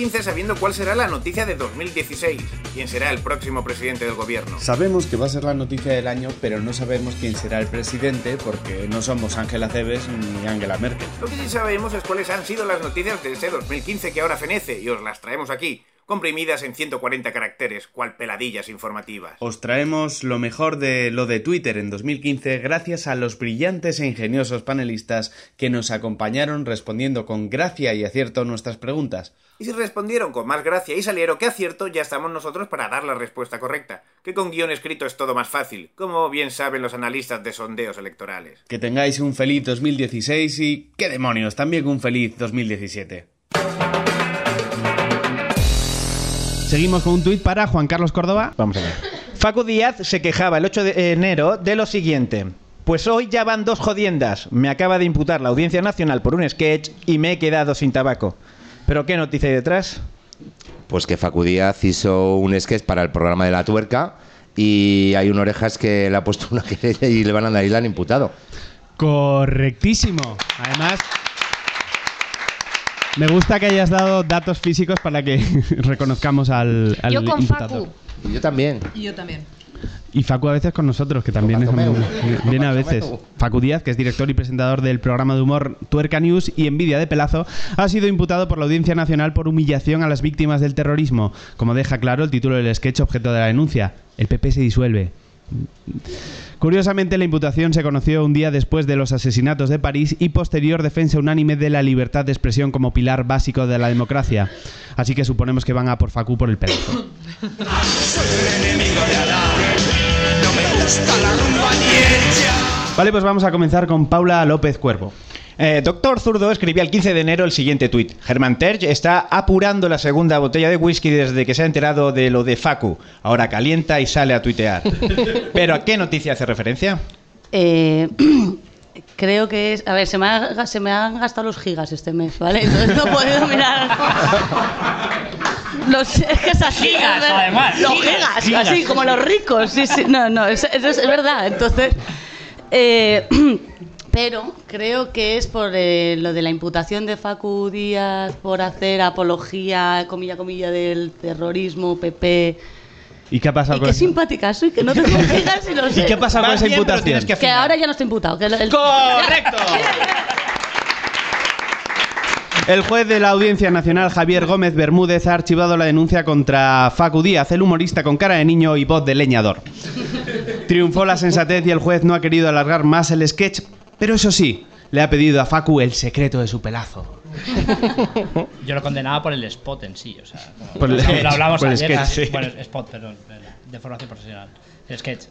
2015 sabiendo cuál será la noticia de 2016, quién será el próximo presidente del gobierno. Sabemos que va a ser la noticia del año, pero no sabemos quién será el presidente porque no somos Ángela Cebes ni Angela Merkel. Lo que sí sabemos es cuáles han sido las noticias de ese 2015 que ahora fenece y os las traemos aquí, comprimidas en 140 caracteres, cual peladillas informativas. Os traemos lo mejor de lo de Twitter en 2015 gracias a los brillantes e ingeniosos panelistas que nos acompañaron respondiendo con gracia y acierto nuestras preguntas. Y si respondieron con más gracia y salieron que acierto, ya estamos nosotros para dar la respuesta correcta, que con guion escrito es todo más fácil, como bien saben los analistas de sondeos electorales. Que tengáis un feliz 2016 y, qué demonios, también un feliz 2017. Seguimos con un tuit para Juan Carlos Córdoba. Vamos a ver. Facu Díaz se quejaba el 8 de enero de lo siguiente. Pues hoy ya van dos jodiendas. Me acaba de imputar la Audiencia Nacional por un sketch y me he quedado sin tabaco. ¿Pero qué noticia hay detrás? Pues que Facu Díaz hizo un sketch para el programa de la tuerca y hay un orejas que le ha puesto una querella y le van a dar y le han imputado. Correctísimo. Además, me gusta que hayas dado datos físicos para que reconozcamos al, al Yo con imputado. Facu. Y yo también. Y yo también. Y Facu a veces con nosotros, que también es Bartomeu. viene a veces. Facu Díaz, que es director y presentador del programa de humor Tuerca News y Envidia de Pelazo, ha sido imputado por la Audiencia Nacional por humillación a las víctimas del terrorismo, como deja claro el título del sketch objeto de la denuncia. El PP se disuelve. Curiosamente, la imputación se conoció un día después de los asesinatos de París y posterior defensa unánime de la libertad de expresión como pilar básico de la democracia. Así que suponemos que van a por Facu por el pelazo. Vale, pues vamos a comenzar con Paula López Cuervo. Eh, Doctor Zurdo escribía el 15 de enero el siguiente tuit. Germán Terge está apurando la segunda botella de whisky desde que se ha enterado de lo de Facu. Ahora calienta y sale a tuitear. ¿Pero a qué noticia hace referencia? Eh, creo que es. A ver, se me, ha- se me han gastado los gigas este mes, ¿vale? Entonces no he podido mirar. Los, es que es así. Gigas, es ver- además, Los gigas, gigas, gigas. así como los ricos. Sí, sí, no, no, es, es- es verdad. Entonces. eh, pero creo que es por eh, lo de la imputación de Facu Díaz por hacer apología, comilla, comilla, del terrorismo, PP. ¿Y qué ha pasado Y con qué eso? simpática soy, que no tengo gigas y lo sé. ¿Y qué pasa con Vas esa imputación? que ahora ya no está imputado. Que el- el- ¡Correcto! El juez de la Audiencia Nacional, Javier Gómez Bermúdez, ha archivado la denuncia contra Facu Díaz, el humorista con cara de niño y voz de leñador. Triunfó la sensatez y el juez no ha querido alargar más el sketch, pero eso sí, le ha pedido a Facu el secreto de su pelazo. Yo lo condenaba por el spot en sí, o sea, Por el lo hablamos por el sketch, sí. bueno, spot, perdón, de formación profesional, el sketch.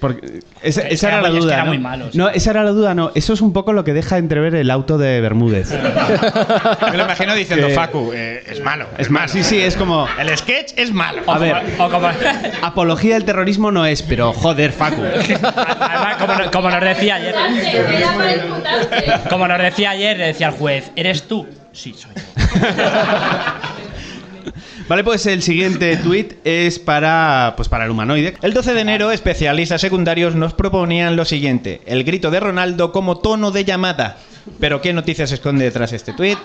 Porque esa, Es esa era era la muy- es que duda. era ¿no? muy malo, sí. no, esa era la duda, no. Eso es un poco lo que deja entrever el auto de Bermúdez. Me lo imagino diciendo Que- Facu, eh, es malo. Es más, sí, sí, es como. El sketch es malo. A ver. o como, Apología del terrorismo no es, pero joder, Facu. además, como, no- como nos decía ayer, como nos decía ayer, le decía al juez, ¿eres tú? Sí, soy yo. Vale, pues el siguiente tuit es para, pues para el humanoide. El 12 de enero, especialistas secundarios nos proponían lo siguiente: el grito de Ronaldo como tono de llamada. ¿Pero qué noticias se esconde detrás de este tuit?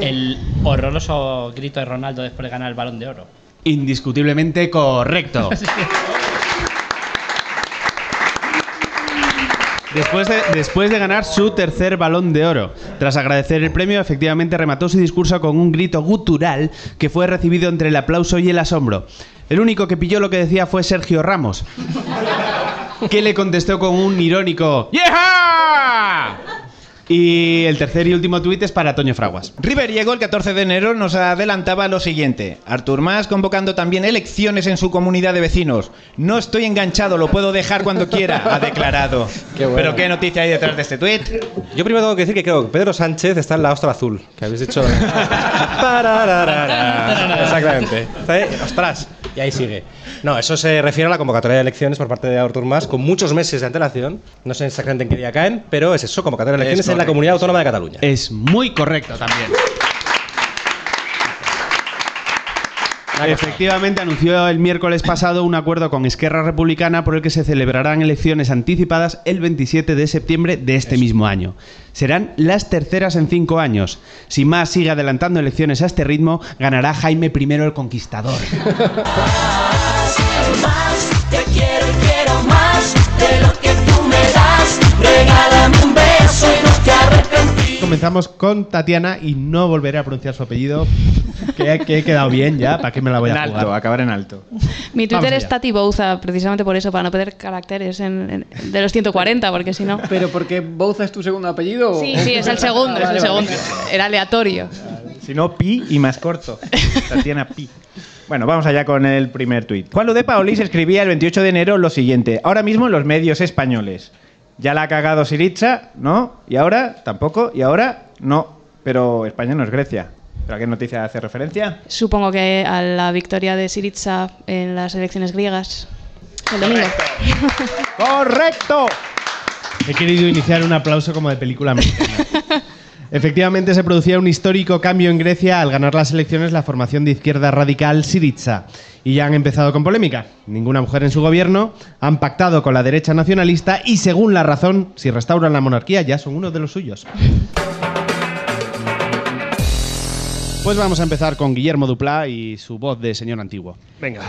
El horroroso grito de Ronaldo después de ganar el balón de oro. Indiscutiblemente correcto. Después de, ganar su tercer balón de oro, tras agradecer el premio, efectivamente remató su discurso con un grito gutural que fue recibido entre el aplauso y el asombro. El único que pilló lo que decía fue Sergio Ramos, que le contestó con un irónico ¡Yeah! Y el tercer y último tuit es para Toño Fraguas. Riveriego el 14 de enero nos adelantaba lo siguiente. Artur Mas convocando también elecciones en su comunidad de vecinos. No estoy enganchado, lo puedo dejar cuando quiera, ha declarado. Qué bueno. Pero ¿qué noticia hay detrás de este tuit? Yo primero tengo que decir que creo que Pedro Sánchez está en la ostra azul, que habéis dicho. Exactamente. Ostras, y ahí sigue. No, eso se refiere a la convocatoria de elecciones por parte de Artur Mas con muchos meses de antelación. No sé exactamente en qué día caen, pero es eso, convocatoria de elecciones en la comunidad autónoma de Cataluña. Es muy correcto también. Efectivamente, anunció el miércoles pasado un acuerdo con Esquerra Republicana por el que se celebrarán elecciones anticipadas el 27 de septiembre de este mismo año. Serán las terceras en cinco años. Si más sigue adelantando elecciones a este ritmo, ganará Jaime I el Conquistador. Comenzamos con Tatiana y no volveré a pronunciar su apellido. Que, que he quedado bien ya, ¿para qué me la voy En a alto, jugar? acabar en alto. Mi Twitter es Tati Bouza, precisamente por eso, para no perder caracteres en- en- de los 140, porque si no... ¿Pero porque Bouza es tu segundo apellido? o- Sí, sí, es el segundo, es Vale, el vale. segundo. Era aleatorio. Si no, pi y más corto. Tatiana pi. Bueno, vamos allá con el primer tuit. Juan de Paolis escribía el 28 de enero lo siguiente. Ahora mismo en los medios españoles. Ya la ha cagado Siritza, ¿no? Y ahora tampoco. Y ahora no. Pero España no es Grecia. ¿Pero a qué noticia hace referencia? Supongo que a la victoria de Siriza en las elecciones griegas el domingo. ¡Correcto! He querido iniciar un aplauso como de película mexicana. Efectivamente, se producía un histórico cambio en Grecia al ganar las elecciones la formación de izquierda radical Syriza. Y ya han empezado con polémica. Ninguna mujer en su gobierno, han pactado con la derecha nacionalista y, según la razón, si restauran la monarquía, ya son uno de los suyos. Pues vamos a empezar con Guillermo Duplá y su voz de señor antiguo. Venga.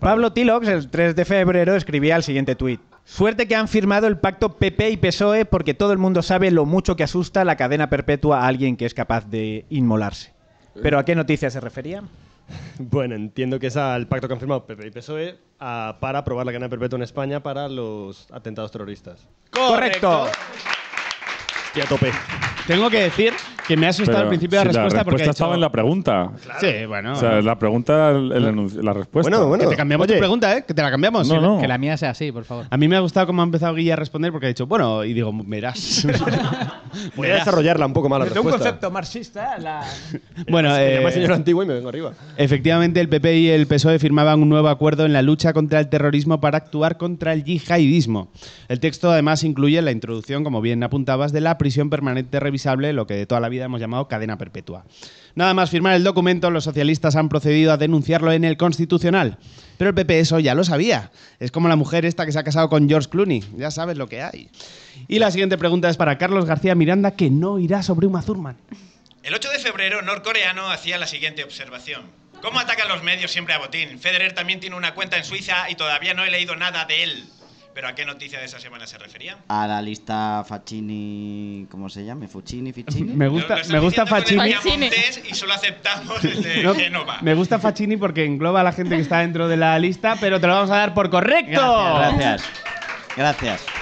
Pablo Tilox, el 3 de febrero, escribía el siguiente tuit. Suerte que han firmado el pacto PP y PSOE porque todo el mundo sabe lo mucho que asusta la cadena perpetua a alguien que es capaz de inmolarse. ¿Pero a qué noticia se refería? Bueno, entiendo que es al pacto que han firmado PP y PSOE a- para aprobar la cadena perpetua en España para los atentados terroristas. ¡Correcto! Estoy a tope. Tengo que decir que me ha asustado Pero al principio la si respuesta la porque respuesta ha estaba dicho- en la pregunta. Sí, bueno. O sea, la pregunta, el, el la respuesta. Que te cambiamos tu pregunta, ¿eh? Que te la cambiamos. No, no. Que la mía sea así, por favor. A mí me ha gustado cómo ha empezado Guilla a responder porque ha dicho, bueno, y digo, verás. Voy a desarrollarla un poco más la Desde un concepto marxista, la... bueno, Me eh, señor antiguo y me vengo arriba. efectivamente el PP y el PSOE firmaban un nuevo acuerdo en la lucha contra el terrorismo para actuar contra el yihadismo. El texto además incluye la introducción, como bien apuntabas, de la prisión permanente revisable, lo que de toda la vida hemos llamado cadena perpetua. Nada más firmar el documento, los socialistas han procedido a denunciarlo en el Constitucional. Pero el PP eso ya lo sabía. Es como la mujer esta que se ha casado con George Clooney. Ya sabes lo que hay. Y la siguiente pregunta es para Carlos García Miranda, que no irá sobre Uma Thurman. El 8 de febrero, norcoreano hacía la siguiente observación. ¿Cómo atacan los medios siempre a Botín? Federer también tiene una cuenta en Suiza y todavía no he leído nada de él. ¿Pero a qué noticia de esa semana se refería? A la lista Faccini, ¿cómo se llama? Fuccini, Ficini. Me gusta, me gusta Facchini. y solo aceptamos el de No, Génova. me gusta Facchini porque engloba a la gente que está dentro de la lista, pero te lo vamos a dar por correcto. Gracias. Gracias.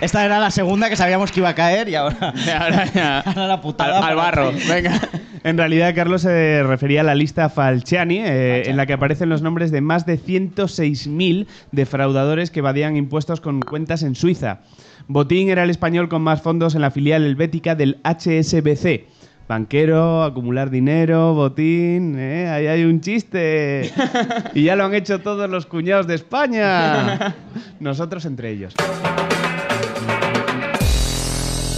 Esta era la segunda que sabíamos que iba a caer y ahora, ahora la putada. Al, al barro. Venga. En realidad, Carlos se refería a la lista Falciani, eh, en la que aparecen los nombres de más de 106.000 defraudadores que evadían impuestos con cuentas en Suiza. Botín era el español con más fondos en la filial helvética del HSBC. Banquero, acumular dinero, botín, ¿eh? ahí hay un chiste. Y ya lo han hecho todos los cuñados de España. Nosotros entre ellos.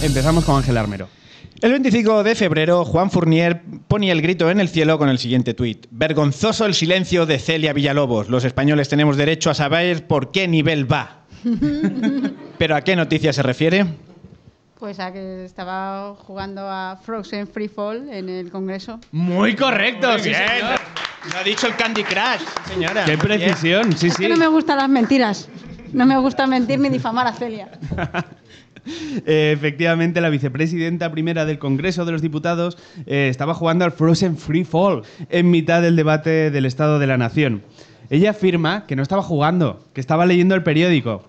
Empezamos con Ángel Armero. El 25 de febrero, Juan Fournier ponía el grito en el cielo con el siguiente tuit. Vergonzoso el silencio de Celia Villalobos. Los españoles tenemos derecho a saber por qué nivel va. ¿Pero a qué noticia se refiere? Pues a que estaba jugando a Frozen Free Fall en el Congreso. Muy correcto, Muy sí, bien. señor. Lo ha dicho el Candy Crush, señora. Qué precisión, sí, Es sí. que no me gustan las mentiras. No me gusta mentir ni difamar a Celia. Eh, efectivamente, la vicepresidenta primera del Congreso de los Diputados eh, estaba jugando al Frozen Free Fall en mitad del debate del Estado de la Nación. Ella afirma que no estaba jugando, que estaba leyendo el periódico.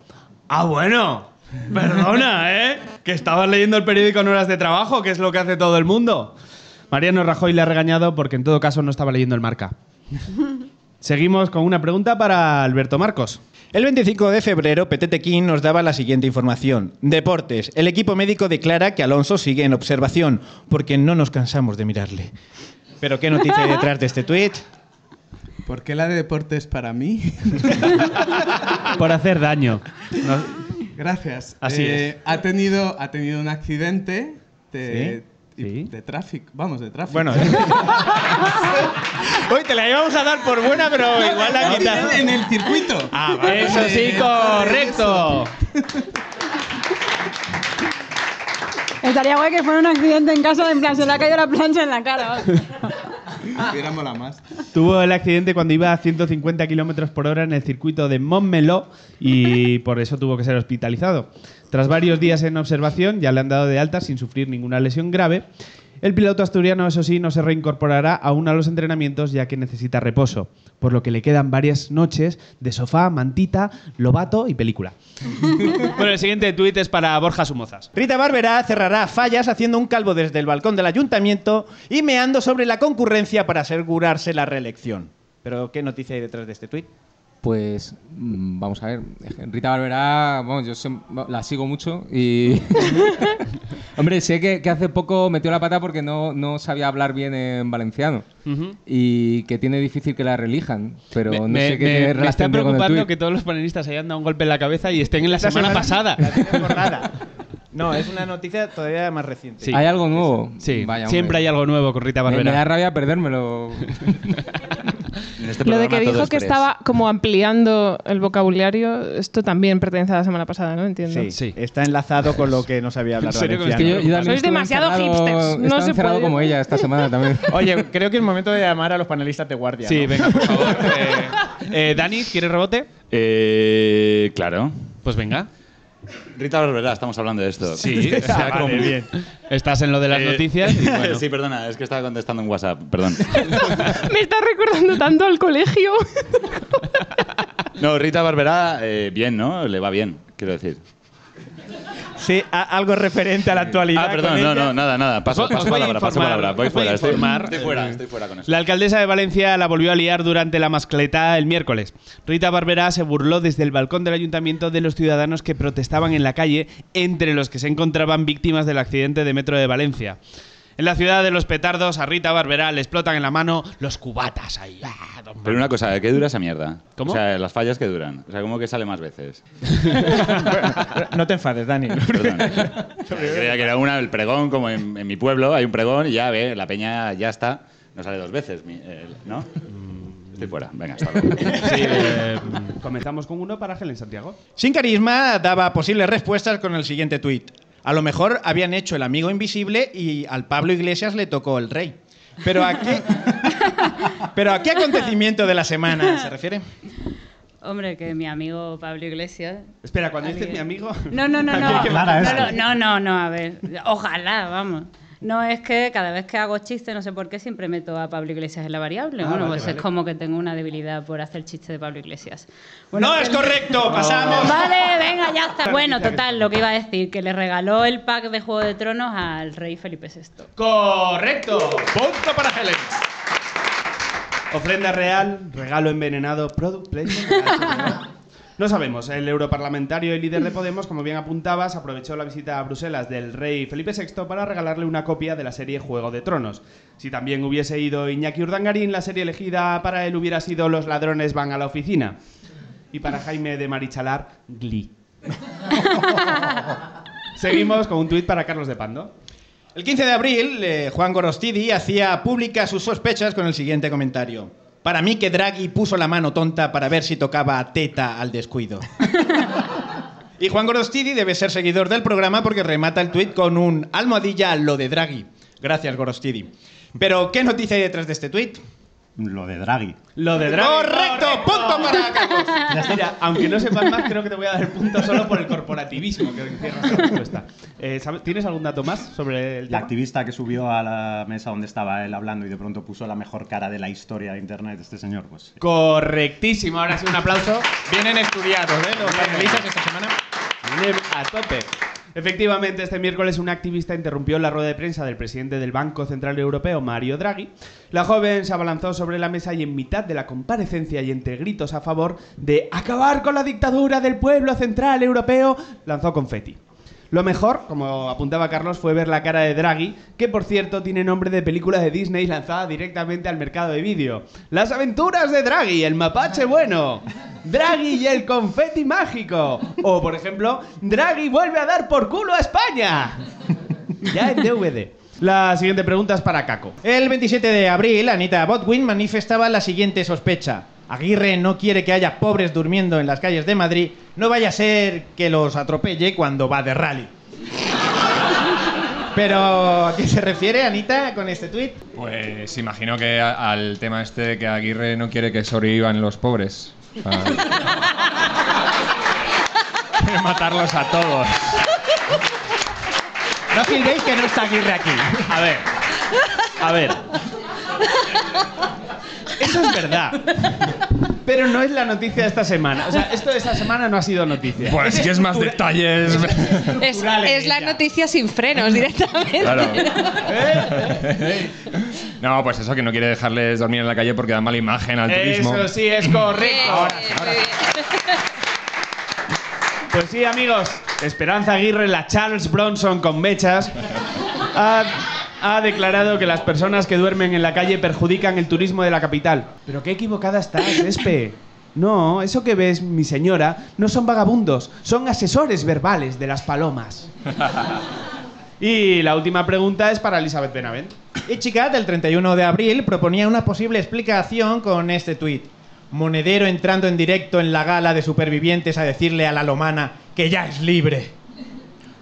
¡Ah, bueno! Perdona, ¿eh? Que estabas leyendo el periódico en horas de trabajo, que es lo que hace todo el mundo. Mariano Rajoy le ha regañado porque en todo caso no estaba leyendo el marca. Seguimos con una pregunta para Alberto Marcos. El 25 de febrero, Petete King nos daba la siguiente información. Deportes. El equipo médico declara que Alonso sigue en observación, porque no nos cansamos de mirarle. ¿Pero qué noticia hay detrás de este tuit? ¿Por qué la de deportes para mí? Por hacer daño. Gracias. Así Eh, Ha tenido, ha tenido un accidente de, de tráfico. Vamos, de tráfico. Bueno. Uy, te la íbamos a dar por buena, pero igual la No, quitas. En el circuito. Ah, vale. Eso sí, correcto. Estaría guay que fuera un accidente en casa, en plan, se le ha caído la plancha en la cara. Más. Tuvo el accidente cuando iba a 150 kilómetros por hora en el circuito de Montmeló y por eso tuvo que ser hospitalizado. Tras varios días en observación, ya le han dado de alta sin sufrir ninguna lesión grave. El piloto asturiano, eso sí, no se reincorporará aún a los entrenamientos ya que necesita reposo, por lo que le quedan varias noches de sofá, mantita, lobato y película. bueno, el siguiente tuit es para Borja Sumozas. Rita Barberá cerrará fallas haciendo un calvo desde el balcón del ayuntamiento y meando sobre la concurrencia para asegurarse la reelección. ¿Pero qué noticia hay detrás de este tuit? Pues mm, vamos a ver, Rita Barberá, vamos, yo la sigo mucho y... Hombre, sé que, que hace poco metió la pata porque no, no sabía hablar bien en valenciano y que tiene difícil que la relijan, pero Me, no me- sé qué me- está con preocupando que todos los panelistas hayan dado un golpe en la cabeza y estén en la, semana, semana pasada. la. No, es una noticia todavía más reciente. Sí. ¿Hay algo nuevo? Sí, Vaya, siempre hay algo nuevo con Rita Me, me da rabia perdérmelo. este Lo de que dijo que estaba como ampliando el vocabulario, esto también pertenece a la semana pasada, ¿no? Entiendo. Sí, está enlazado con lo que no sabía hablar ¿En serio? valenciano. Es que yo- yo también Sois demasiado encerrado- hipsters, no se encerrado puede. como ella esta semana también. Oye, creo que es momento de llamar a los panelistas de guardia. Sí, ¿no? venga, por favor. Eh, eh, Dani, ¿quieres rebote? Eh, claro. Pues venga. Rita Barberá, estamos hablando de esto. Sí, O sea, vale, como- bien. Estás en lo de las Eh, noticias. y bueno. sí, perdona, es que estaba contestando en WhatsApp, perdón. Me está recordando tanto al colegio. No, Rita Barberá, eh, bien, ¿no? Le va bien, quiero decir. Sí, a- algo referente a la actualidad. Ah, perdón, no, ella. no, nada, nada. Paso, Os paso voy a palabra, paso informar, palabra. Voy os voy a fuera, estoy, informar. estoy fuera, estoy fuera con eso. La alcaldesa de Valencia la volvió a liar durante la mascleta el miércoles. Rita Barberá se burló desde el balcón del ayuntamiento de los ciudadanos que protestaban en la calle, entre los que se encontraban víctimas del accidente de metro de Valencia. En la ciudad de los petardos, a Rita Barberá le explotan en la mano los cubatas ahí. ¡ah! Pero una cosa, ¿qué dura esa mierda? ¿Cómo? O sea, las fallas que duran. O sea, ¿cómo que sale más veces? No te enfades, Dani. Perdón. Creía que era una, el pregón, como en, en mi pueblo, hay un pregón y ya ve, la peña ya está. No sale dos veces, mi- el- ¿no? Estoy fuera. Venga, hasta luego. Sí, eh, comenzamos con uno para Helen Santiago. Sin carisma daba posibles respuestas con el siguiente tuit. A lo mejor habían hecho el amigo invisible y al Pablo Iglesias le tocó el rey. Pero a qué, pero a qué acontecimiento de la semana se refiere? Hombre, que mi amigo Pablo Iglesias. Espera, cuando dices mi amigo. No, no, no, ¿A no. no, no, no, a ver. Ojalá, vamos. No, es que cada vez que hago chiste, no sé por qué, siempre meto a Pablo Iglesias en la variable. Ah, bueno, vale, pues vale. es como que tengo una debilidad por hacer chiste de Pablo Iglesias. ¡No es correcto! ¡Pasamos! Vale, venga, ya está. Bueno, total, lo que iba a decir, que le regaló el pack de Juego de Tronos al rey Felipe VI. ¡Correcto! Punto para Helen. Ofrenda real, regalo envenenado, product placement. No sabemos, el europarlamentario y líder de Podemos, como bien apuntabas, aprovechó la visita a Bruselas del rey Felipe VI para regalarle una copia de la serie Juego de Tronos. Si también hubiese ido Iñaki Urdangarín, la serie elegida para él hubiera sido Los ladrones van a la oficina. Y para Jaime de Marichalar, Glee. Seguimos con un tuit para Carlos de Pando. El 15 de abril, eh, Juan Gorostidi hacía públicas sus sospechas con el siguiente comentario. Para mí que Draghi puso la mano tonta para ver si tocaba a teta al descuido. y Juan Gorostidi debe ser seguidor del programa porque remata el tuit con un almohadilla a lo de Draghi. Gracias, Gorostidi. Pero, ¿qué noticia hay detrás de este tuit? Lo de Draghi. Lo de Draghi. ¡Correcto! ¡Punto para Carlos! Mira, aunque no sepas más, creo que te voy a dar el punto solo por el corporativismo que encierra esta respuesta. Eh, ¿sabes- ¿Tienes algún dato más sobre el La tema? activista que subió a la mesa donde estaba él hablando y de pronto puso la mejor cara de la historia de Internet, este señor, pues... Correctísimo. Ahora sí, un aplauso. Vienen estudiados, ¿eh? Los panelistas esta semana. A tope. Efectivamente, este miércoles un activista interrumpió la rueda de prensa del presidente del Banco Central Europeo, Mario Draghi. La joven se abalanzó sobre la mesa y en mitad de la comparecencia y entre gritos a favor de acabar con la dictadura del pueblo central europeo, lanzó confeti. Lo mejor, como apuntaba Carlos, fue ver la cara de Draghi, que por cierto tiene nombre de película de Disney lanzada directamente al mercado de vídeo. Las aventuras de Draghi, el mapache bueno. Draghi y el confeti mágico. O, por ejemplo, Draghi vuelve a dar por culo a España. Ya en DVD. La siguiente pregunta es para Caco. El 27 de abril, Anita Botwin manifestaba la siguiente sospecha. Aguirre no quiere que haya pobres durmiendo en las calles de Madrid. No vaya a ser que los atropelle cuando va de rally. Pero, ¿a qué se refiere Anita con este tuit? Pues imagino que a- al tema este de que Aguirre no quiere que sobrevivan los pobres. Quiere matarlos a todos. No filméis que no está Aguirre aquí. A ver. A ver. Eso es verdad. Pero no es la noticia de esta semana. O sea, esto de esta semana no ha sido noticia. Pues que es más detalles. Es, es la noticia sin frenos directamente. Claro. No, pues eso, que no quiere dejarles dormir en la calle porque da mala imagen al turismo. Eso sí es correcto. Pues sí, amigos. Esperanza Aguirre, la Charles Bronson con mechas, ha, ha declarado que las personas que duermen en la calle perjudican el turismo de la capital. Pero qué equivocada estás, Espe. No, eso que ves, mi señora, no son vagabundos, son asesores verbales de las palomas. Y la última pregunta es para Elizabeth Benavent. Y chica, del 31 de abril proponía una posible explicación con este tuit. Monedero entrando en directo en la gala de supervivientes a decirle a la lomana que ya es libre.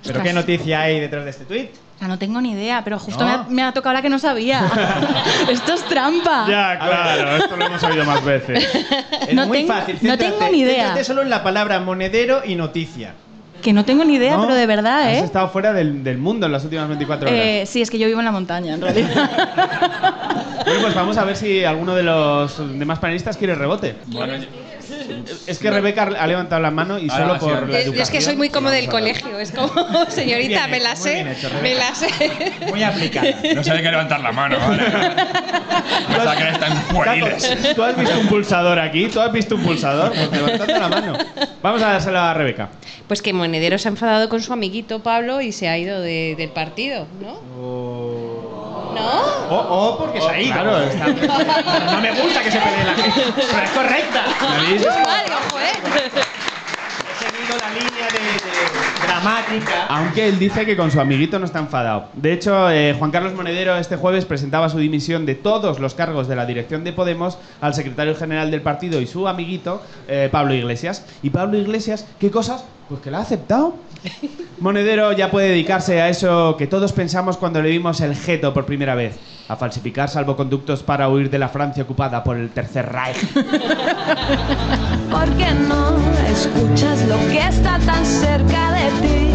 ¿Pero qué noticia hay detrás de este tuit? Sea, no tengo ni idea, pero justo ¿No? me, ha, me ha tocado la que no sabía. Esto es trampa. Ya, claro, esto lo hemos oído más veces. Es No muy tengo- fácil. no tengo ni idea. solo en la palabra monedero y noticia. Que no tengo ni idea, ¿No? pero de verdad, Has ¿eh? estado fuera del, del mundo en las últimas 24 horas. Eh, Sí, es que yo vivo en la montaña, en realidad. Bueno, pues vamos a ver si alguno de los demás panelistas quiere rebote. Es que Rebeca ha levantado la mano y Ahora solo por la. Yo es que soy muy como del colegio, es como, señorita, me la sé, hecho, me la sé. Muy aplicada. No se hay que levantar la mano, ¿vale? Hasta que están pueriles. ¿Tú has visto un pulsador aquí? ¿Tú has visto un pulsador? Pues levantando la mano. Vamos a dárselo a Rebeca. Pues que Monedero se ha enfadado con su amiguito Pablo y se ha ido de- del partido, ¿no? ¿No? O, o porque se ha ido. Claro, está- No me gusta que se pelee la gente. Pero es correcta. ¿Veis? Vale, ojo, ¿eh? He seguido la línea de, de dramática. Aunque él dice que con su amiguito no está enfadado. De hecho, eh, Juan Carlos Monedero este jueves presentaba su dimisión de todos los cargos de la dirección de Podemos al secretario general del partido y su amiguito, eh, Pablo Iglesias. Y Pablo Iglesias, ¿qué cosas? Pues que la ha aceptado. Monedero ya puede dedicarse a eso que todos pensamos cuando le vimos el jeto por primera vez. A falsificar salvoconductos para huir de la Francia ocupada por el Tercer Reich. ¿Por qué no escuchas lo que está tan cerca de ti?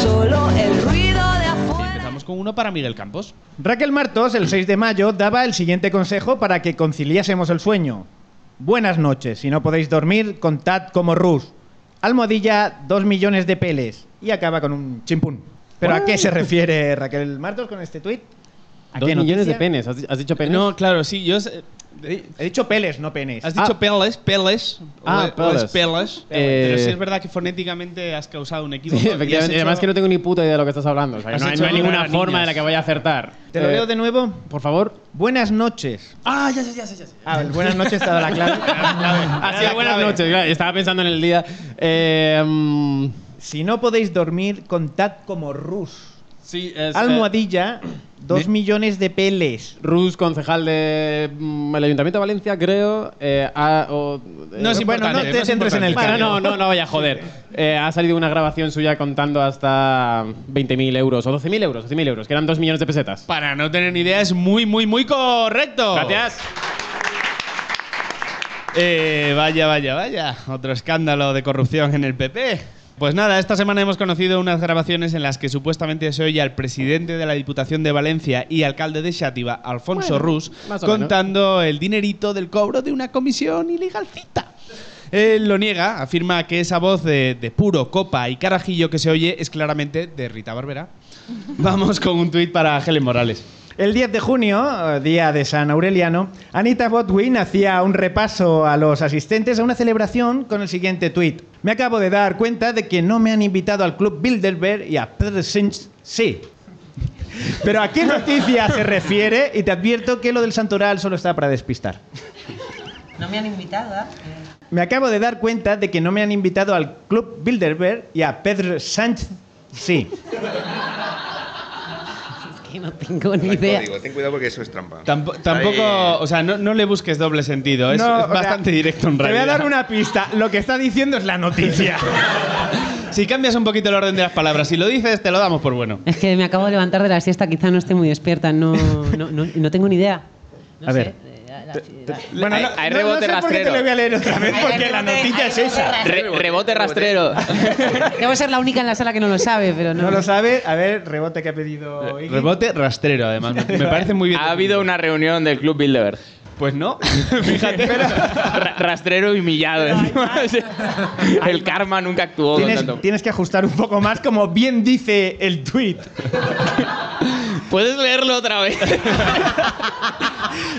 Solo el ruido de afuera. Empezamos con uno para Miguel Campos. Raquel Martos, el 6 de mayo, daba el siguiente consejo para que conciliásemos el sueño. Buenas noches, si no podéis dormir, contad como Rus. Almohadilla, dos millones de peles. Y acaba con un chimpún. ¿Pero a qué se refiere Raquel Martos con este tuit? ¿A Dos qué millones de penes. ¿Has, has dicho penes? No, claro, sí, yo... He dicho peles, no penes. Has dicho Ah, peles, peles. Ah, o- o es peles. peles. Eh, Pero sí es verdad que fonéticamente has causado un equivoco. Sí, efectivamente. Y hecho- además que no tengo ni puta idea de lo que estás hablando. O sea, no, hay- no hay ninguna niñas. forma de la que vaya a acertar. ¿Te lo Eh, leo de nuevo? Por favor. Buenas noches. Ah, ya sé, ya sé, ya sé. Ah, buenas noches ha dado la clave. Ah, sí, buenas noches. claro, Estaba pensando en el día. Eh, mm, Si no podéis dormir, contad como Rus. sí, es. Almohadilla, dos millones de peles. Rus, concejal del Ayuntamiento de Valencia, creo. eh, ha- o- No es eh, importante, no te no es centres en el importante. Bueno, no, no, no vaya a joder. Eh, ha salido una grabación suya contando hasta 20.000 euros o 12.000 euros, 12.000 euros, que eran 2 millones de pesetas. Para no tener ni idea, es muy, muy, muy correcto. Gracias. Eh, vaya, vaya, vaya. Otro escándalo de corrupción en el PP. Pues nada, esta semana hemos conocido unas grabaciones en las que supuestamente se oye al presidente de la Diputación de Valencia y alcalde de Xátiva, Alfonso Bueno, Rus, contando el dinerito del cobro de una comisión ilegalcita. Él lo niega, afirma que esa voz de, de puro copa y carajillo que se oye es claramente de Rita Barbera. Vamos con un tuit para Helen Morales. El 10 de junio, día de San Aureliano, Anita Botwin hacía un repaso a los asistentes a una celebración con el siguiente tuit. Me acabo de dar cuenta de que no me han invitado al Club Bilderberg y a Sánchez sí. Pero a qué noticia se refiere y te advierto que lo del santoral solo está para despistar. No me han invitado, ¿eh? Me acabo de dar cuenta de que no me han invitado al Club Bilderberg y a Pedro Sánchez sí. Que no tengo ni idea. ten cuidado porque eso es trampa. Tampo- tampoco, o sea, no, no le busques doble sentido, es, No, es o sea, bastante directo en Te voy a realidad. dar una pista. Lo que está diciendo es la noticia. Si cambias un poquito el orden de las palabras, si lo dices, te lo damos por bueno. Es que me acabo de levantar de la siesta, quizá no esté muy despierta, no, no, no, no tengo ni idea. No A sé, ver. Eh, la- la- Bueno, Hay- no, hay no- rebote no sé por qué te rastrero. lo voy a leer otra vez, porque la rebote, noticia hay es esa. rebote Re- rebote rastrero. Debo ser la única en la sala que no lo sabe, pero no. No lo sabe. A ver, rebote que ha pedido Iggy. Rebote rastrero, además. Me, me parece muy bien. Ha habido una reunión del Club Bilderberg. Pues no, fíjate. Ra- rastrero y humillado. encima. El karma nunca actuó con Tienes, tanto. tienes que ajustar un poco más, como bien dice el tweet. ¿Puedes leerlo otra vez?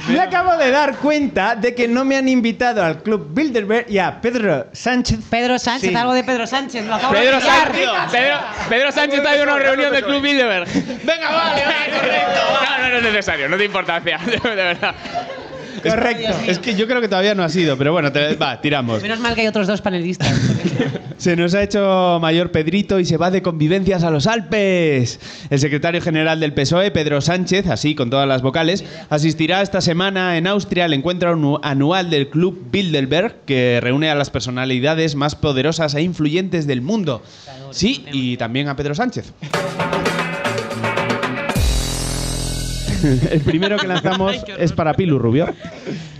Me acabo de dar cuenta de que no me han invitado al Club Bilderberg y a Pedro Sánchez. Pedro Sánchez, Sí. algo de Pedro Sánchez. Lo acabo Pedro de. Sánchez, Pedro, Pedro Sánchez ha ido a una reunión del Club Bilderberg. Venga, vale, vale, correcto. No, no, no es necesario, no tiene importancia, de verdad. Correcto. Es que yo creo que todavía no ha sido, pero bueno, te- va, tiramos. Menos mal que hay otros dos panelistas. Se nos ha hecho mayor Pedrito y se va de convivencias a los Alpes. El secretario general del PSOE, Pedro Sánchez, así con todas las vocales, asistirá esta semana en Austria al encuentro anu- anual del Club Bilderberg, que reúne a las personalidades más poderosas e influyentes del mundo. Sí, y también a Pedro Sánchez. El primero que lanzamos es para Pilu Rubio.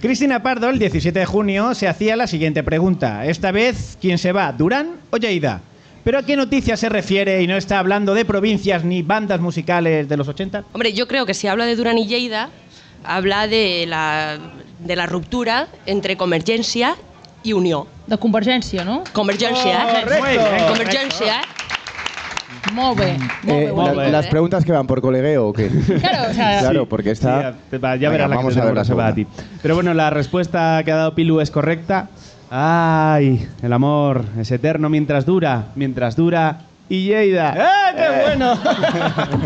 Cristina Pardo, el 17 de junio, se hacía la siguiente pregunta. Esta vez, ¿quién se va? ¿Durán o Lleida? ¿Pero a qué noticia se refiere y no está hablando de provincias ni bandas musicales de los 80? Hombre, yo creo que si habla de Durán y Lleida, habla de la, de la ruptura entre Convergencia y Unió. De Convergència, no? Convergencia, ¿eh? Correcto. Convergencia, ¿eh? Eh, la- bé. las preguntas que van por colegueo o qué? Claro, o sea, Claro, Sí, porque está. sí, ya, ya Venga, verás la vamos que a ver la se va a ti. Pero bueno, la respuesta que ha dado Pilu es correcta. Ay, el amor es eterno mientras dura, mientras dura. Y Lleida. ¡Ah, qué bueno!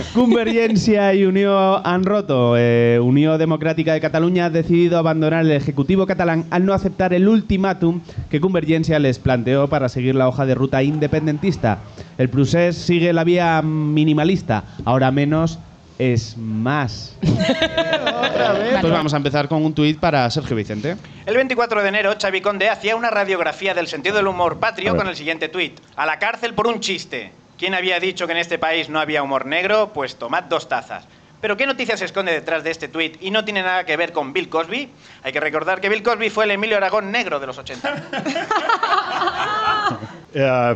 Convergencia y Unió han roto. Eh, Unió Democrática de Cataluña ha decidido abandonar el Ejecutivo catalán al no aceptar el ultimátum que Convergencia les planteó para seguir la hoja de ruta independentista. El procés sigue la vía minimalista. Ahora menos es más. Pues vamos a empezar con un tuit para Sergio Vicente. El 24 de enero, Xavi Conde hacía una radiografía del sentido del humor patrio con el siguiente tuit. A la cárcel por un chiste. ¿Quién había dicho que en este país no había humor negro? Pues tomad dos tazas. ¿Pero qué noticia se esconde detrás de este tuit y no tiene nada que ver con Bill Cosby? Hay que recordar que Bill Cosby fue el Emilio Aragón negro de los 80. Eh,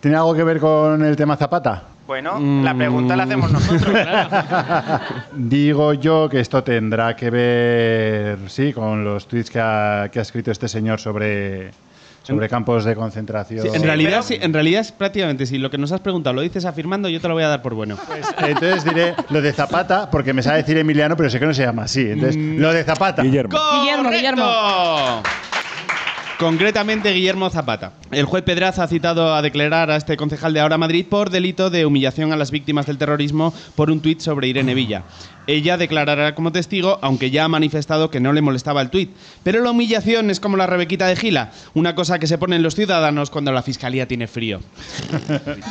¿Tiene algo que ver con el tema Zapata? Bueno, la pregunta la hacemos nosotros. Digo yo que esto tendrá que ver, sí, con los tweets que ha, que ha escrito este señor sobre, sobre campos de concentración. Sí, en, realidad, sí, en realidad es prácticamente si lo que nos has preguntado lo dices afirmando, yo te lo voy a dar por bueno. Entonces diré lo de Zapata, porque me sabe decir Emiliano, pero sé que no se llama así. Entonces, lo de Zapata. Guillermo. Guillermo, Guillermo. Concretamente, Guillermo Zapata. El juez Pedraza ha citado a declarar a este concejal de Ahora Madrid por delito de humillación a las víctimas del terrorismo por un tuit sobre Irene Villa. Ella declarará como testigo, aunque ya ha manifestado que no le molestaba el tuit. Pero la humillación es como la rebequita de Gila, una cosa que se ponen los ciudadanos cuando la fiscalía tiene frío.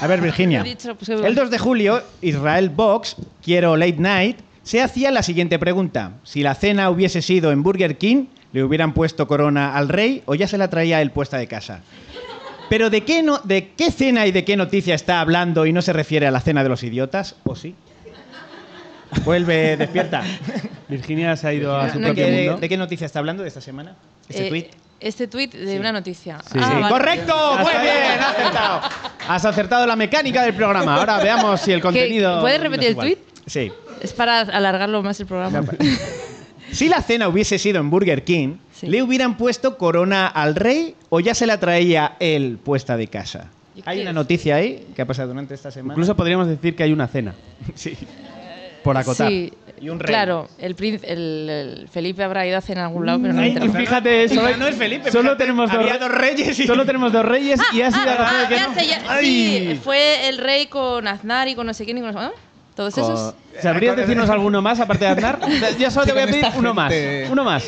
A ver, Virginia. Pues, El 2 de julio, Israel Box, quiero late night, se hacía la siguiente pregunta. Si la cena hubiese sido en Burger King, ¿le hubieran puesto corona al rey o ya se la traía él puesta de casa? Pero ¿de qué, no, ¿de qué cena y de qué noticia está hablando y no se refiere a la cena de los idiotas? ¿O sí? Vuelve, despierta. Virginia se ha ido a su ¿De propio mundo. de qué noticia está hablando de esta semana? ¿Este Eh, tuit? Este tuit de una noticia. Sí. Ah, Sí. vale. ¡Correcto! ¡Muy Has bien! acertado. ¡Acertado! Has acertado la mecánica del programa. Ahora veamos si el ¿Qué- contenido. ¿Puedes no repetir el tuit? Sí. Es para alargarlo más el programa. Si la cena hubiese sido en Burger King, ¿Le hubieran puesto corona al rey o ya se la traía él puesta de casa? Hay una noticia ahí que ha pasado durante esta semana. Incluso podríamos decir que hay una cena. sí. Por acotar. Sí, Y un rey. claro, el, prín- el- el Felipe habrá ido a cenar en algún lado, pero no Ay, interesa. fíjate, Y solo, no es Felipe, solo fíjate, tenemos dos, había dos reyes y- Solo tenemos dos reyes y ha sido Ah, Rafael que ya no. sé, ya- Ay. sí, fue el rey con Aznar y con no sé quién y con no sé- ¿ah? ¿Todos Co- esos? ¿Sabrías decirnos alguno más aparte de Aznar? Yo solo te voy a Con pedir uno más. Uno más.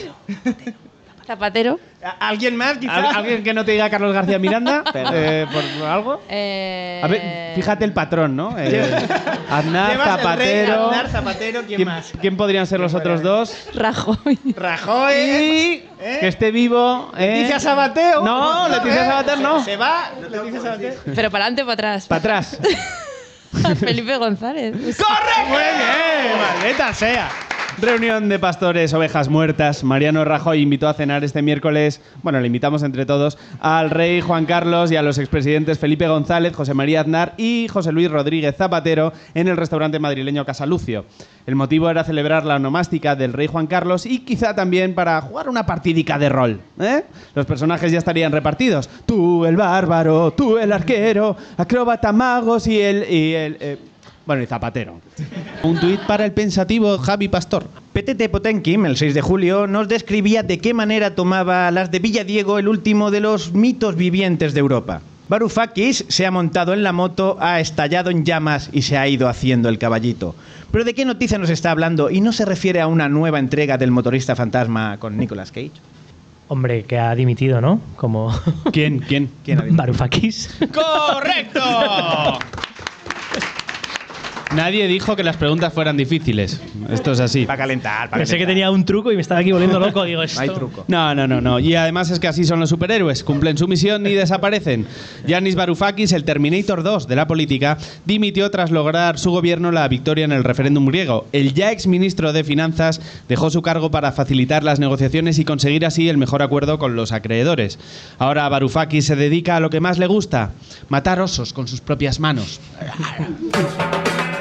Zapatero. ¿Alguien más, ¿Al- ¿Alguien que no te diga Carlos García Miranda? Eh, ¿por, por algo? Eh, A ver, fíjate el patrón, ¿no? Eh, Aznar, Zapatero. Aznar, Zapatero, ¿quién, más? ¿Quién podrían ser los otros dos? Rajoy. Rajoy. Y que esté vivo. eh. Leticia Sabateo. No, Leticia ¿Eh? Sabater no. Se, se va. Leticia Sabater. Pero para adelante o para atrás. Para atrás. Felipe González. Muy bien, maldita sea. Reunión de pastores, ovejas muertas. Mariano Rajoy invitó a cenar este miércoles, bueno, le invitamos entre todos, al rey Juan Carlos y a los expresidentes Felipe González, José María Aznar y José Luis Rodríguez Zapatero en el restaurante madrileño Casa Lucio. El motivo era celebrar la onomástica del rey Juan Carlos y quizá también para jugar una partidica de rol. ¿eh? Los personajes ya estarían repartidos. Tú el bárbaro, tú el arquero, acróbata magos y el... Y el eh, bueno, y Zapatero. Un tuit para el pensativo Javi Pastor. PTT Potenkim, el 6 de julio, nos describía de qué manera tomaba las de Villadiego el último de los mitos vivientes de Europa. Varoufakis se ha montado en la moto, ha estallado en llamas y se ha ido haciendo el caballito. ¿Pero de qué noticia nos está hablando? ¿Y no se refiere a una nueva entrega del motorista fantasma con Nicolas Cage? Hombre, que ha dimitido, ¿no? Como. ¿Quién? ¿Quién? ¿Quién Varoufakis. ¡Correcto! Nadie dijo que las preguntas fueran difíciles. Esto es así. Para calentar, Pensé que tenía un truco y me estaba aquí volviendo loco. Digo, esto. Hay truco. No, no, no, no. Y además es que así son los superhéroes. Cumplen su misión y desaparecen. Yanis Varoufakis, el Terminator 2 de la política, dimitió tras lograr su gobierno la victoria en el referéndum griego. El ya exministro de Finanzas dejó su cargo para facilitar las negociaciones y conseguir así el mejor acuerdo con los acreedores. Ahora Varoufakis se dedica a lo que más le gusta, matar osos con sus propias manos.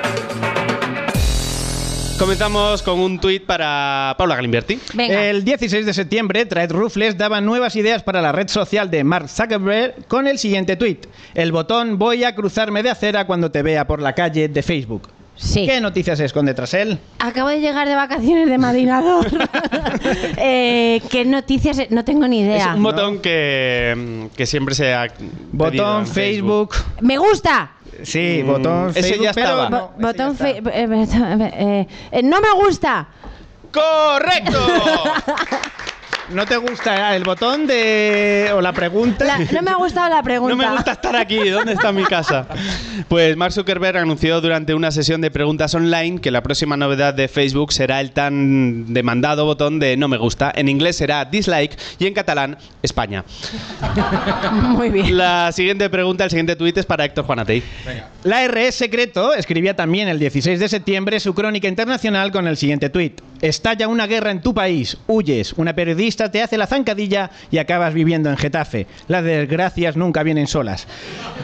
Comenzamos con un tuit para Paula Galimberti. El 16 de septiembre, Trade Rufles daba nuevas ideas para la red social de Mark Zuckerberg con el siguiente tuit. El botón voy a cruzarme de acera cuando te vea por la calle de Facebook. ¿Qué noticias se esconde tras él? Acabo de llegar de vacaciones de Madinador. eh, ¿Qué noticias? No tengo ni idea. Es un botón que, que siempre se ha Botón Facebook. ¡Me gusta! Sí, Mm, botón ese Facebook, ya pero estaba. no, botón eh, eh, eh, eh, ¡No me gusta! ¡Correcto! ¿No te gusta el botón de o la pregunta? La- no me ha gustado la pregunta. No me gusta estar aquí. ¿Dónde está mi casa? Pues Mark Zuckerberg anunció durante una sesión de preguntas online que la próxima novedad de Facebook será el tan demandado botón de no me gusta. En inglés será dislike y en catalán España. Muy bien. La siguiente pregunta, el siguiente tuit es para Héctor Juanatey. La RS Secreto escribía también el 16 de septiembre su crónica internacional con el siguiente tuit. Estalla una guerra en tu país, huyes, una periodista te hace la zancadilla y acabas viviendo en Getafe. Las desgracias nunca vienen solas.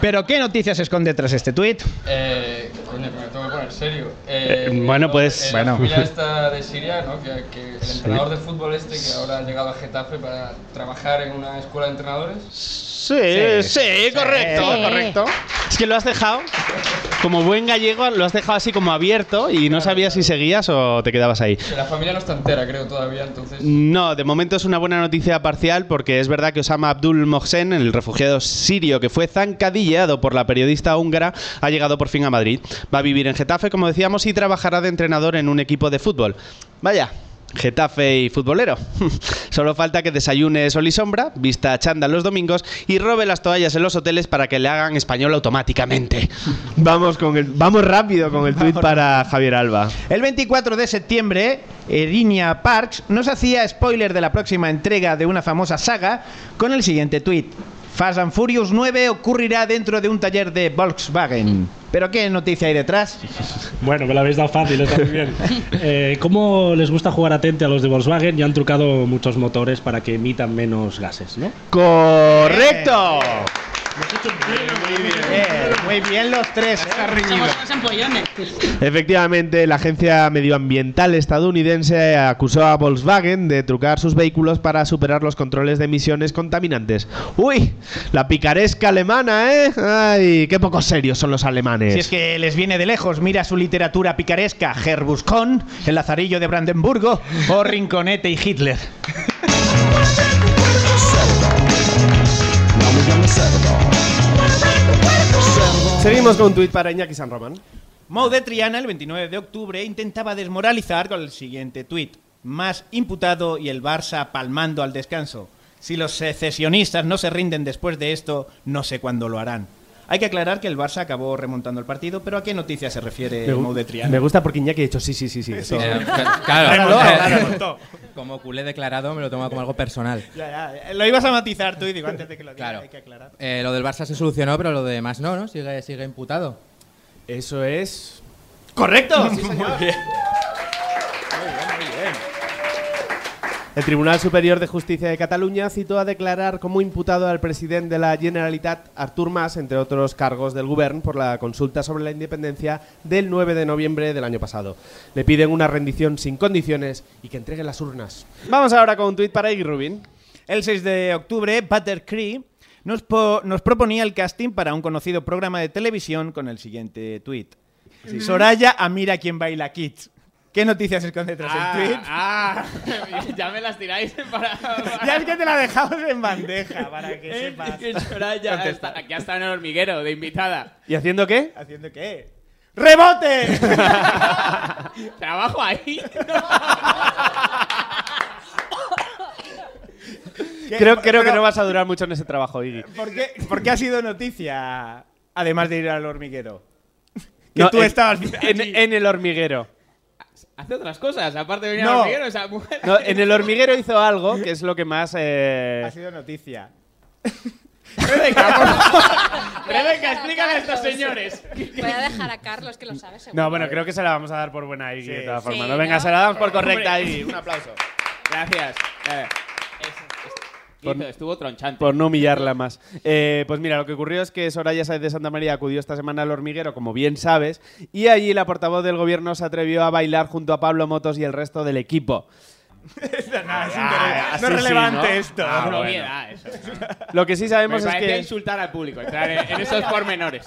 Pero ¿qué noticias se esconde tras este tuit? Eh, coño, que me tengo que poner serio. Eh, Eh, bueno, pues, eh, bueno. La familia esta de Siria, ¿no? Que, que el entrenador de fútbol este que ahora ha llegado a Getafe para trabajar en una escuela de entrenadores. Sí, sí, correcto, Sí. correcto. Es que lo has dejado, como buen gallego, lo has dejado así como abierto y no sabías si seguías o te quedabas ahí. La familia no está entera, creo, todavía, entonces. No, de momento es una buena noticia parcial porque es verdad que Osama Abdul Mohsen, el refugiado sirio que fue zancadilleado por la periodista húngara, ha llegado por fin a Madrid. Va a vivir en Getafe, como decíamos, y trabajará de entrenador en un equipo de fútbol. Vaya. Getafe y futbolero. Solo falta que desayune sol y sombra, vista chándal los domingos y robe las toallas en los hoteles para que le hagan español automáticamente. Vamos con el, vamos rápido con el tuit para Javier Alba. El 24 de septiembre, Erinia Parks nos hacía spoiler de la próxima entrega de una famosa saga con el siguiente tuit. Fast and Furious 9 ocurrirá dentro de un taller de Volkswagen. ¿Pero qué noticia hay detrás? Bueno, me lo habéis dado fácil, está muy bien. Eh, ¿Cómo les gusta jugar atente a los de Volkswagen? Ya han trucado muchos motores para que emitan menos gases, ¿no? ¡Correcto! Muy bien, muy bien los tres. Efectivamente, la agencia medioambiental estadounidense acusó a Volkswagen de trucar sus vehículos para superar los controles de emisiones contaminantes. ¡Uy! La picaresca alemana, ¿eh? ¡Ay! ¡Qué poco serios son los alemanes! Si es que les viene de lejos, mira su literatura picaresca, Gerbuscón, El Lazarillo de Brandenburgo o Rinconete y Hitler. Seguimos con un tuit para Iñaki San Román. Mau de Triana, el 29 de octubre, intentaba desmoralizar con el siguiente tuit. Más imputado y el Barça palmando al descanso. Si los secesionistas no se rinden después de esto, no sé cuándo lo harán. Hay que aclarar que el Barça acabó remontando el partido, pero ¿a qué noticia se refiere Mau de Triana? me gusta porque Iñaki ha dicho sí, sí, sí, sí. eso. Eh, Remontó, claro, ahora remontó. como culé declarado me lo tomo como algo personal. Ya, ya, Lo ibas a matizar tú y digo, antes de que lo diga, Claro. hay que aclarar. Eh, lo del Barça se solucionó, pero lo demás no, ¿no? Sigue, sigue imputado. Eso es. ¡Correcto! Sí, señor. Muy bien. El Tribunal Superior de Justicia de Cataluña citó a declarar como imputado al presidente de la Generalitat, Artur Mas, entre otros cargos del Govern, por la consulta sobre la independencia del 9 de noviembre del año pasado. Le piden una rendición sin condiciones y que entregue las urnas. Vamos ahora con un tuit para Iggy Rubin. El 6 de octubre, Butter Cree nos, po- nos proponía el casting para un conocido programa de televisión con el siguiente tuit. Sí, Soraya a Mira quién baila Kids. ¿Qué noticias esconde tras el tuit? Ah, ya me las tiráis para. Ya es que te la dejamos en bandeja para que sepas. que Soraya Contesta. está- aquí ha estado en el hormiguero de invitada. ¿Y haciendo qué? ¿Haciendo qué? ¡Rebote! Trabajo ahí. ¿Qué? Creo, creo que no vas a durar mucho en ese trabajo, Iggy. ¿Por qué, por qué ha sido noticia, además de ir al hormiguero? Que No, tú en- estabas en, en el hormiguero. Hace otras cosas, aparte de venir No. al hormiguero, esa mujer. No, en el hormiguero hizo algo que es lo que más. eh, Ha sido noticia. Rebeca. Rebeca, explícale a estos señores. Voy a dejar a Carlos, que lo sabe seguro. No, bueno, creo que se la vamos a dar por buena Iggy de todas Sí, formas. ¿no? No, venga, se la damos por correcta. Iggy. Un aplauso. Gracias. Eh, Por- hizo- estuvo tronchante. Por no humillarla más. Eh, pues mira, lo que ocurrió es que Soraya Sáez de Santa María acudió esta semana al hormiguero, como bien sabes, y allí la portavoz del gobierno se atrevió a bailar junto a Pablo Motos y el resto del equipo. No, es, Ah, no es sí, relevante ¿no? esto. Ah, Una bueno. obviedad, eso. Lo que sí sabemos Me es que insultar al público, entrar en, en esos pormenores.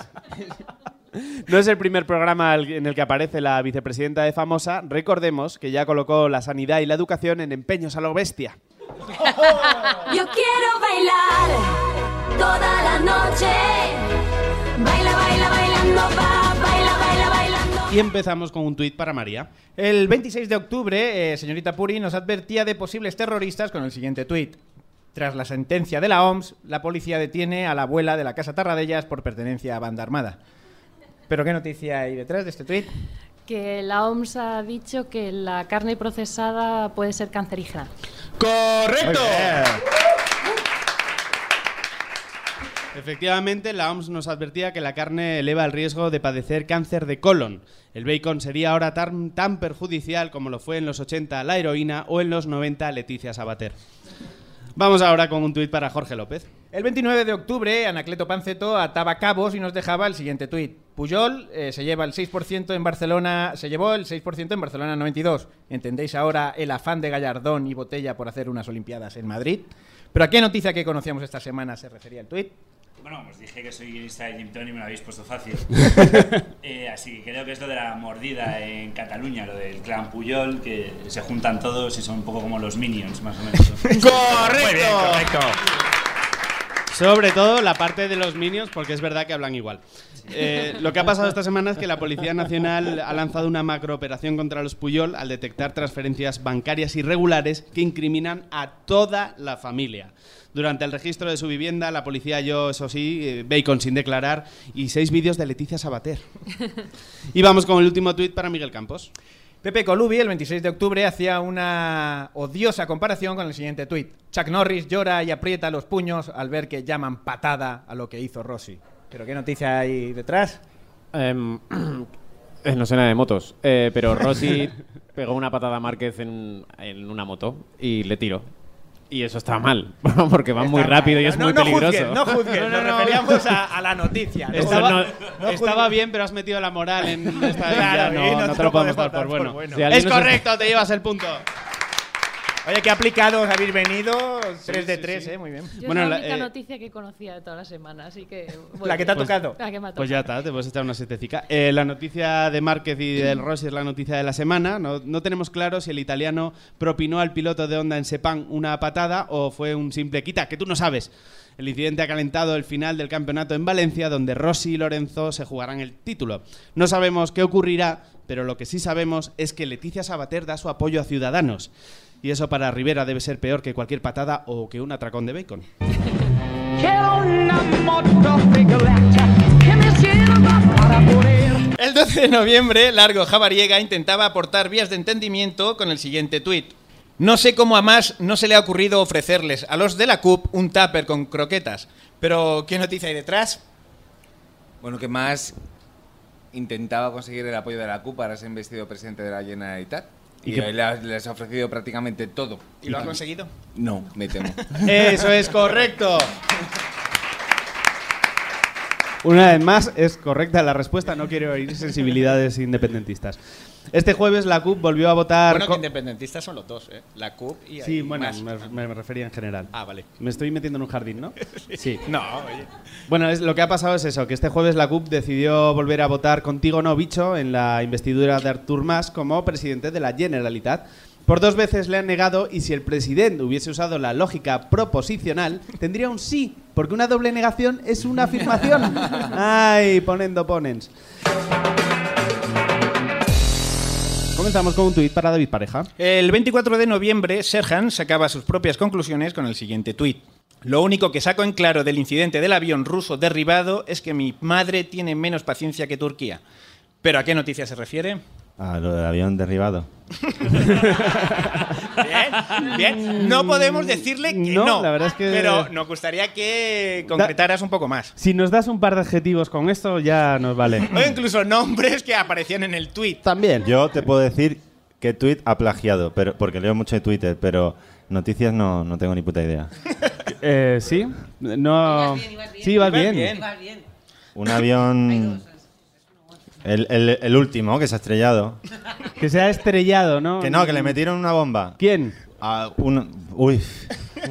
no es el primer programa en el que aparece la vicepresidenta de Famosa. Recordemos que ya colocó la sanidad y la educación en empeños a lo bestia. Yo quiero bailar toda la noche. Baila, baila, bailando, va, baila, baila, bailando. Y empezamos con un tuit para María. El 26 de octubre, eh, señorita Puri nos advertía de posibles terroristas con el siguiente tuit. Tras la sentencia de la OMS, la policía detiene a la abuela de la Casa Tarradellas por pertenencia a banda armada. ¿Pero qué noticia hay detrás de este tuit? Que la OMS ha dicho que la carne procesada puede ser cancerígena. ¡Correcto! Efectivamente, la OMS nos advertía que la carne eleva el riesgo de padecer cáncer de colon. El bacon sería ahora tan, tan perjudicial como lo fue en los 80 la heroína o en los 90 Leticia Sabater. Vamos ahora con un tuit para Jorge López. El 29 de octubre, Anacleto Panceto ataba cabos y nos dejaba el siguiente tuit. Puyol eh, se lleva el 6% en Barcelona, se llevó el 6% en Barcelona 92. ¿Entendéis ahora el afán de Gallardón y Botella por hacer unas Olimpiadas en Madrid? ¿Pero a qué noticia que conocíamos esta semana se refería el tuit? Bueno, os dije que soy guionista de Jim Tony y me lo habéis puesto fácil. Eh, así que creo que es lo de la mordida en Cataluña, lo del clan Puyol, que se juntan todos y son un poco como los Minions, más o menos. ¡Correcto! Muy bien, correcto. Sobre todo la parte de los Minions, porque es verdad que hablan igual. Eh, lo que ha pasado esta semana es que la Policía Nacional ha lanzado una macrooperación contra los Puyol al detectar transferencias bancarias irregulares que incriminan a toda la familia. Durante el registro de su vivienda, la policía halló, eso sí, eh, bacon sin declarar y seis vídeos de Leticia Sabater. Y vamos con el último tuit para Miguel Campos. Pepe Colubi, el 26 de octubre, hacía una odiosa comparación con el siguiente tuit. Chuck Norris llora y aprieta los puños al ver que llaman patada a lo que hizo Rossi. ¿Pero qué noticia hay detrás? Em, no sé nada de motos, eh, pero Rossi pegó una patada a Márquez en, en una moto y le tiró. Y eso está mal, porque va muy rápido mal. y es No, muy no peligroso. juzguen, no juzguen, nos referíamos a, a la noticia. ¿no? Estaba, No estaba bien, pero has metido la moral en esta Claro, ya y no, no no te lo podemos dar por por bueno. bueno. Si Es correcto, te llevas el punto. Oye, qué aplicados habéis venido. 3 de 3, ¿eh? Muy bien. Yo Bueno, es la la- única eh, noticia que conocía de toda la semana, así que... bueno. La que te ha Pues- tocado. La que me ha Pues ya tocado. está, te puedes echar una setecica. Eh, la noticia de Márquez y del Rossi es la noticia de la semana. No, no tenemos claro si el italiano propinó al piloto de Honda en Sepang una patada o fue un simple quita, que tú no sabes. El incidente ha calentado el final del campeonato en Valencia, donde Rossi y Lorenzo se jugarán el título. No sabemos qué ocurrirá, pero lo que sí sabemos es que Leticia Sabater da su apoyo a Ciudadanos. Y eso para Rivera debe ser peor que cualquier patada o que un atracón de bacon. El 12 de noviembre, Largo Javariega intentaba aportar vías de entendimiento con el siguiente tuit. No sé cómo a más no se le ha ocurrido ofrecerles a los de la CUP un tupper con croquetas. Pero, ¿qué noticia hay detrás? Bueno, que más intentaba conseguir el apoyo de la CUP para ser investido presidente de la Generalitat. ¿Y Y, les ha ofrecido prácticamente todo. ¿Y lo ha conseguido? No, me temo. Eso es correcto. Una vez más, es correcta la respuesta. No quiero oír sensibilidades independentistas. Este jueves la CUP volvió a votar. Bueno, que independentistas son los dos, ¿eh? La CUP y Sí, bueno, más. me, me refería en general. Ah, vale. Me estoy metiendo en un jardín, ¿no? Sí. No, oye. Bueno, es- lo que ha pasado es eso, que este jueves la CUP decidió volver a votar contigo no, bicho, en la investidura de Artur Mas como presidente de la Generalitat. Por dos veces le han negado y si el presidente hubiese usado la lógica proposicional, tendría un sí, porque una doble negación es una afirmación. Ay, ponendo ponens. Comenzamos con un tuit para David Pareja. El 24 de noviembre, Serhan sacaba sus propias conclusiones con el siguiente tuit. Lo único que saco en claro del incidente del avión ruso derribado es que mi madre tiene menos paciencia que Turquía. ¿Pero a qué noticia se refiere? Ah, lo del avión derribado. Bien, bien. No podemos decirle que No, no. la verdad es que- Pero nos gustaría que concretaras un poco más. Si nos das un par de adjetivos con esto, ya nos vale. O incluso nombres que aparecían en el tuit. También. Yo te puedo decir que tweet ha plagiado, pero porque leo mucho de Twitter, pero noticias no, no tengo ni puta idea. Eh, sí, no. Sí, vas bien. Un avión. El, el- el último que se ha estrellado. Que se ha estrellado, ¿no? Que no, que le metieron una bomba. ¿Quién? A un, uy.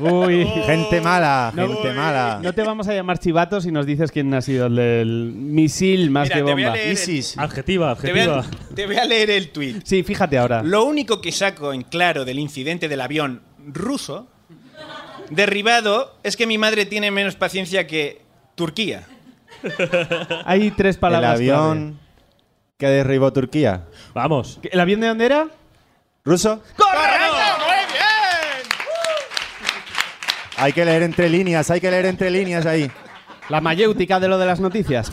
Uy. Gente mala, No, gente mala. No te vamos a llamar chivato si nos dices quién ha sido el del misil más Mira, que te voy a bomba. leer el- ISIS. Adjetiva, Te voy, a, te voy a leer el tuit. Sí, fíjate ahora. Lo único que saco en claro del incidente del avión ruso derribado es que mi madre tiene menos paciencia que Turquía. Hay tres El palabras. avión que derribó Turquía. Vamos. ¿El avión de dónde era? ¿Ruso? ¡Correcto! ¡Muy bien! Hay que leer entre líneas, hay que leer entre líneas ahí. La mayéutica de lo de las noticias.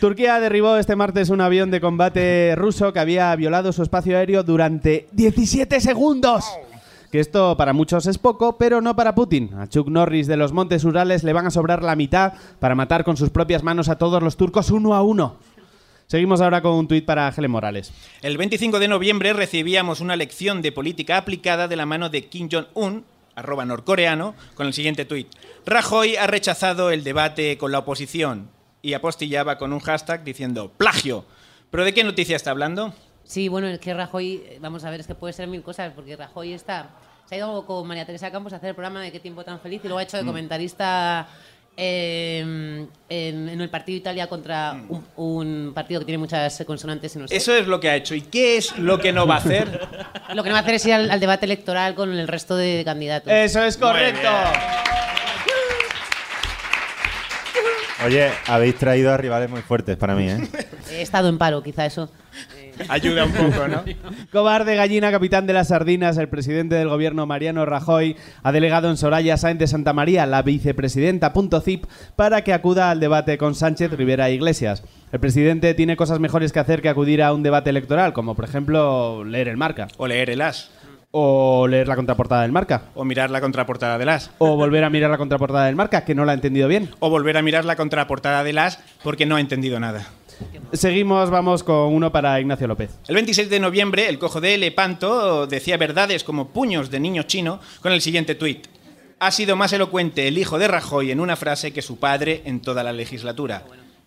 Turquía derribó este martes un avión de combate ruso que había violado su espacio aéreo durante 17 segundos. Que esto para muchos es poco, pero no para Putin. A Chuck Norris de los Montes Urales le van a sobrar la mitad para matar con sus propias manos a todos los turcos uno a uno. Seguimos ahora con un tuit para Helen Morales. El 25 de noviembre recibíamos una lección de política aplicada de la mano de Kim Jong-un, arroba norcoreano, con el siguiente tuit. Rajoy ha rechazado el debate con la oposición y apostillaba con un hashtag diciendo plagio. ¿Pero de qué noticia está hablando? Sí, bueno, es que Rajoy, eh, vamos a ver, es que puede ser mil cosas, porque Rajoy está, se ha ido con María Teresa Campos a hacer el programa de Qué tiempo tan feliz y luego ha hecho de Mm. comentarista eh, en, en el partido Italia contra un, un partido que tiene muchas consonantes y no sé. Eso es lo que ha hecho. ¿Y qué es lo que no va a hacer? Lo que no va a hacer es ir al, al debate electoral con el resto de candidatos. Eso es correcto. Oye, habéis traído a rivales muy fuertes para mí, ¿eh? He estado en paro, quizá eso. Ayuda un poco, ¿no? Cobarde gallina, capitán de las sardinas, el presidente del gobierno Mariano Rajoy ha delegado en Soraya Sáenz de Santa María, la vicepresidenta punto zip, para que acuda al debate con Sánchez Rivera e Iglesias. El presidente tiene cosas mejores que hacer que acudir a un debate electoral, como por ejemplo leer el marca. O leer el as. O leer la contraportada del marca. O mirar la contraportada del as. O volver a mirar la contraportada del marca, que no la ha entendido bien. O volver a mirar la contraportada del as porque no ha entendido nada. Seguimos, vamos con uno para Ignacio López. El 26 de noviembre, el cojo de Lepanto decía verdades como puños de niño chino con el siguiente tuit. Ha sido más elocuente el hijo de Rajoy en una frase que su padre en toda la legislatura.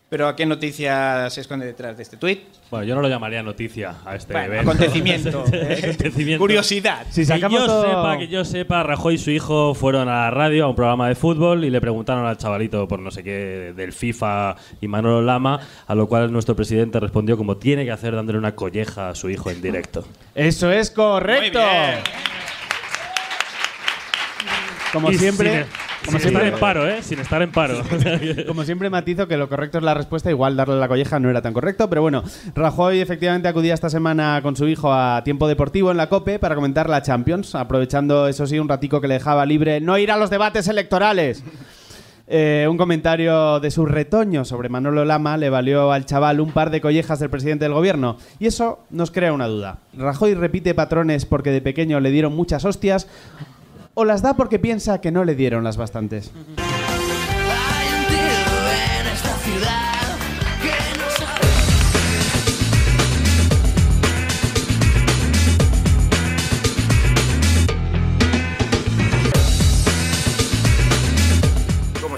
Pero ¿a qué noticia se esconde detrás de este tuit? Bueno, yo no lo llamaría noticia a este Bueno, evento. acontecimiento, ¿eh? Acontecimiento. Curiosidad. que sacamos yo todo- sepa, que yo sepa, Rajoy y su hijo fueron a la radio a un programa de fútbol y le preguntaron al chavalito por no sé qué del FIFA y Manolo Lama, a lo cual nuestro presidente respondió como tiene que hacer dándole una colleja a su hijo en directo. Eso es correcto. Como Y siempre, sin- como siempre estar en paro, ¿eh? Sin estar en paro. Como siempre matizo que lo correcto es la respuesta, igual darle la colleja no era tan correcto, pero bueno, Rajoy efectivamente acudía esta semana con su hijo a tiempo deportivo en la COPE para comentar la Champions, aprovechando eso sí un ratico que le dejaba libre no ir a los debates electorales. Eh, un comentario de su retoño sobre Manolo Lama le valió al chaval un par de collejas del presidente del gobierno. Y eso nos crea una duda. ¿Rajoy repite patrones porque de pequeño le dieron muchas hostias? ¿O las da porque piensa que no le dieron las bastantes?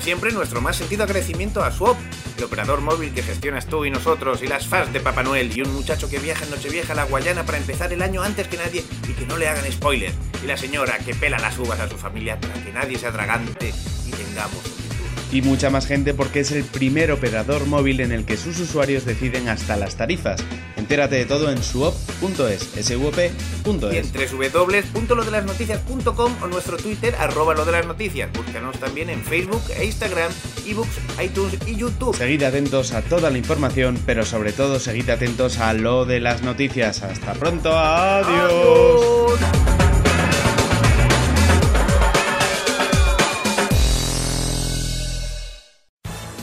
Siempre, nuestro más sentido agradecimiento a Swap, el operador móvil que gestionas tú y nosotros, y las fans de Papá Noel, y un muchacho que viaja en Nochevieja a la Guayana para empezar el año antes que nadie y que no le hagan spoiler, y la señora que pela las uvas a su familia para que nadie se atragante y tengamos Y mucha más gente porque es el primer operador móvil en el que sus usuarios deciden hasta las tarifas. Entérate de todo en suop.es, Y suop.es. en www.lodelasnoticias.com o nuestro Twitter, arroba lo de las noticias. Búscanos también en Facebook e Instagram, ebooks, iTunes y YouTube. Seguid atentos a toda la información, pero sobre todo seguid atentos a lo de las noticias. Hasta pronto, adiós.